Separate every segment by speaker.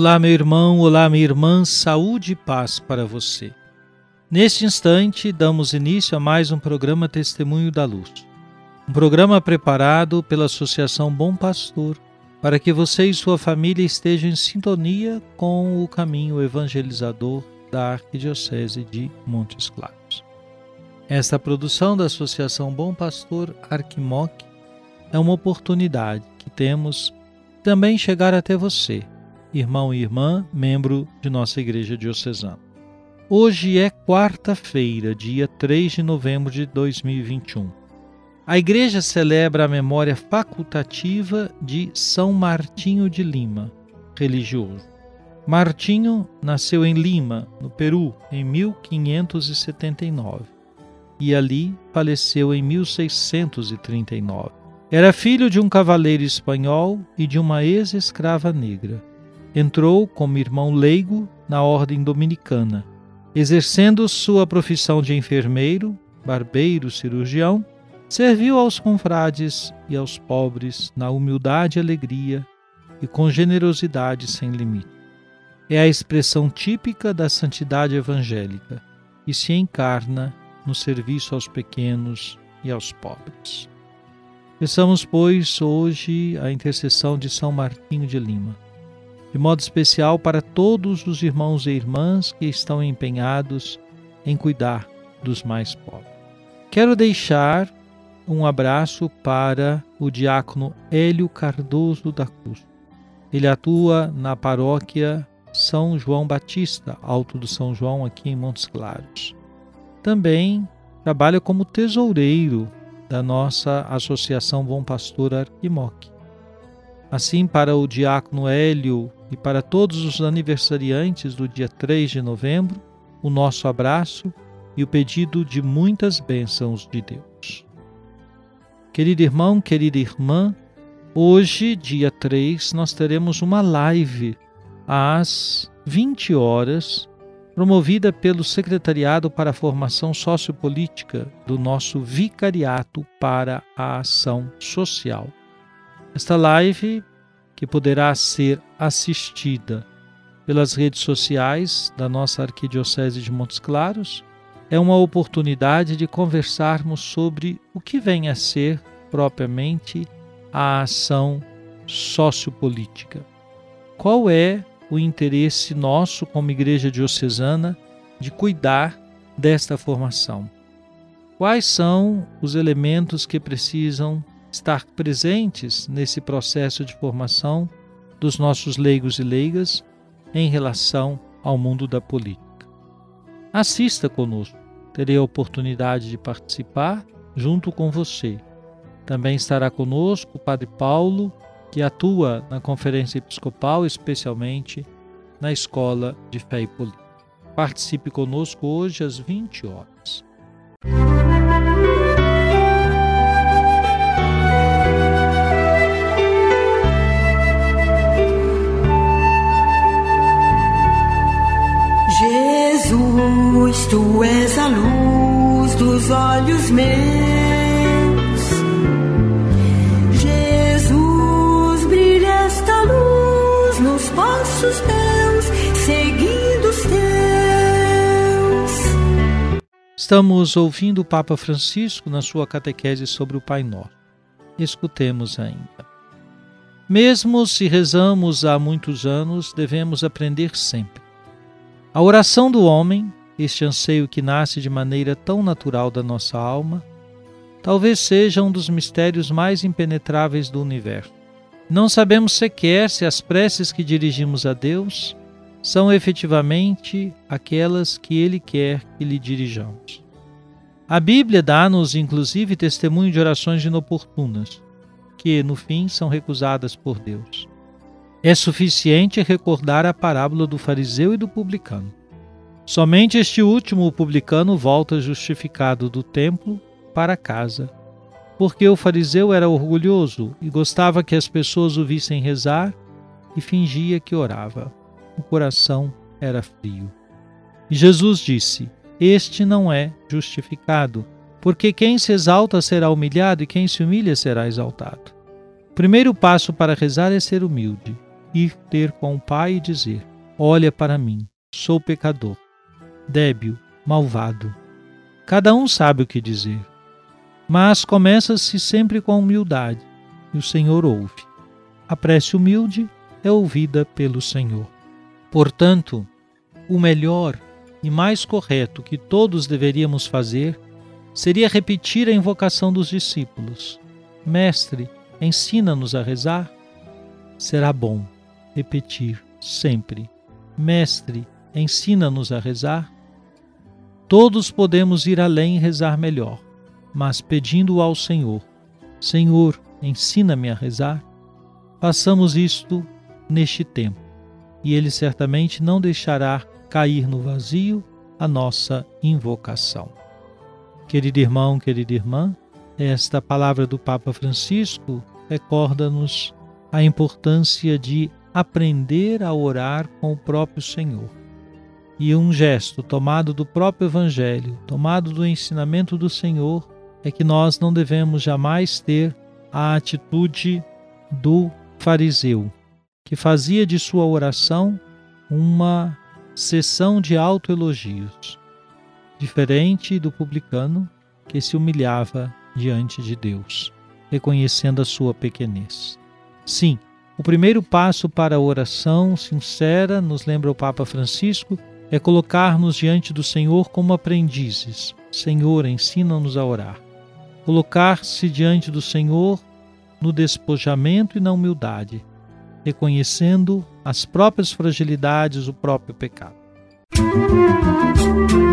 Speaker 1: Olá, meu irmão, olá, minha irmã, saúde e paz para você. Neste instante, damos início a mais um programa Testemunho da Luz. Um programa preparado pela Associação Bom Pastor para que você e sua família estejam em sintonia com o caminho evangelizador da Arquidiocese de Montes Claros. Esta produção da Associação Bom Pastor Arquimoc é uma oportunidade que temos também chegar até você irmão e irmã, membro de nossa Igreja Diocesana. Hoje é quarta-feira, dia 3 de novembro de 2021. A Igreja celebra a memória facultativa de São Martinho de Lima, religioso. Martinho nasceu em Lima, no Peru, em 1579 e ali faleceu em 1639. Era filho de um cavaleiro espanhol e de uma ex-escrava negra entrou como irmão leigo na ordem dominicana, exercendo sua profissão de enfermeiro, barbeiro, cirurgião, serviu aos confrades e aos pobres na humildade e alegria e com generosidade sem limite. É a expressão típica da santidade evangélica e se encarna no serviço aos pequenos e aos pobres. Peçamos, pois, hoje a intercessão de São Martinho de Lima de modo especial para todos os irmãos e irmãs que estão empenhados em cuidar dos mais pobres. Quero deixar um abraço para o diácono Hélio Cardoso da Cruz. Ele atua na paróquia São João Batista, Alto do São João, aqui em Montes Claros. Também trabalha como tesoureiro da nossa Associação Bom Pastor Arquimoc. Assim, para o diácono Hélio e para todos os aniversariantes do dia 3 de novembro, o nosso abraço e o pedido de muitas bênçãos de Deus. Querido irmão, querida irmã, hoje, dia 3, nós teremos uma live às 20 horas, promovida pelo Secretariado para a Formação Sociopolítica do nosso Vicariato para a Ação Social. Esta live, que poderá ser assistida pelas redes sociais da nossa Arquidiocese de Montes Claros, é uma oportunidade de conversarmos sobre o que vem a ser propriamente a ação sociopolítica. Qual é o interesse nosso como Igreja Diocesana de cuidar desta formação? Quais são os elementos que precisam estar presentes nesse processo de formação dos nossos leigos e leigas em relação ao mundo da política. Assista conosco, terei a oportunidade de participar junto com você. Também estará conosco o Padre Paulo, que atua na Conferência Episcopal, especialmente na Escola de Fé e Política. Participe conosco hoje às 20 horas.
Speaker 2: Jesus, olhos meus. Jesus, brilha esta luz nos passos meus, seguindo os teus.
Speaker 1: Estamos ouvindo o Papa Francisco na sua catequese sobre o Pai Nosso. Escutemos ainda. Mesmo se rezamos há muitos anos, devemos aprender sempre. A oração do homem, este anseio que nasce de maneira tão natural da nossa alma, talvez seja um dos mistérios mais impenetráveis do universo. Não sabemos sequer se as preces que dirigimos a Deus são efetivamente aquelas que Ele quer que lhe dirijamos. A Bíblia dá-nos, inclusive, testemunho de orações inoportunas, que, no fim, são recusadas por Deus. É suficiente recordar a parábola do fariseu e do publicano. Somente este último, publicano, volta justificado do templo para casa, porque o fariseu era orgulhoso e gostava que as pessoas o vissem rezar e fingia que orava. O coração era frio. E Jesus disse: Este não é justificado, porque quem se exalta será humilhado e quem se humilha será exaltado. O primeiro passo para rezar é ser humilde, ir ter com o Pai e dizer: Olha para mim, sou pecador, débil, malvado. Cada um sabe o que dizer mas começa-se sempre com humildade, e o Senhor ouve. A prece humilde é ouvida pelo Senhor. Portanto, o melhor e mais correto que todos deveríamos fazer seria repetir a invocação dos discípulos: Mestre, ensina-nos a rezar. Será bom repetir sempre: Mestre, ensina-nos a rezar. Todos podemos ir além e rezar melhor mas pedindo ao Senhor: Senhor, ensina-me a rezar. Façamos isto neste tempo, e Ele certamente não deixará cair no vazio a nossa invocação. Querido irmão, querida irmã, esta palavra do Papa Francisco recorda-nos a importância de aprender a orar com o próprio Senhor. E um gesto tomado do próprio Evangelho, tomado do ensinamento do Senhor, é que nós não devemos jamais ter a atitude do fariseu, que fazia de sua oração uma sessão de autoelogios, diferente do publicano que se humilhava diante de Deus, reconhecendo a sua pequenez. Sim, o primeiro passo para a oração sincera, nos lembra o Papa Francisco, é colocar-nos diante do Senhor como aprendizes. Senhor, ensina-nos a orar colocar-se diante do Senhor no despojamento e na humildade, reconhecendo as próprias fragilidades, o próprio pecado. Oremos.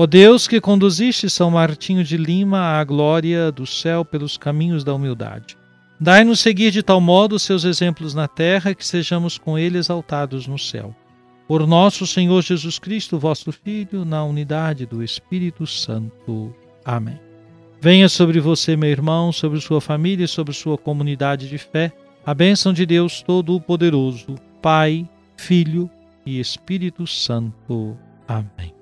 Speaker 1: Ó Deus que conduziste São Martinho de Lima à glória do céu pelos caminhos da humildade. Dai-nos seguir de tal modo seus exemplos na terra que sejamos com ele exaltados no céu. Por nosso Senhor Jesus Cristo, vosso Filho, na unidade do Espírito Santo. Amém. Venha sobre você, meu irmão, sobre sua família e sobre sua comunidade de fé, a bênção de Deus Todo-Poderoso, Pai, Filho e Espírito Santo. Amém.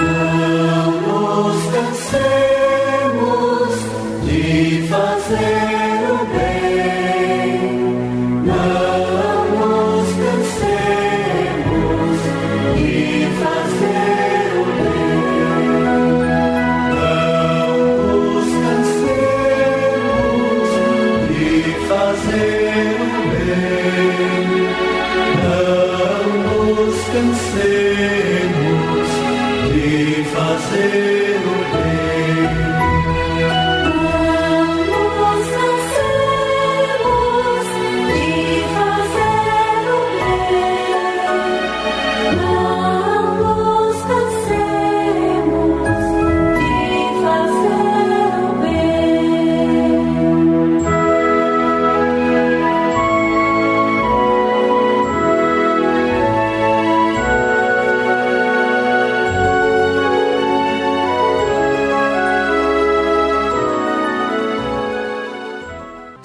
Speaker 2: Não nos cansemos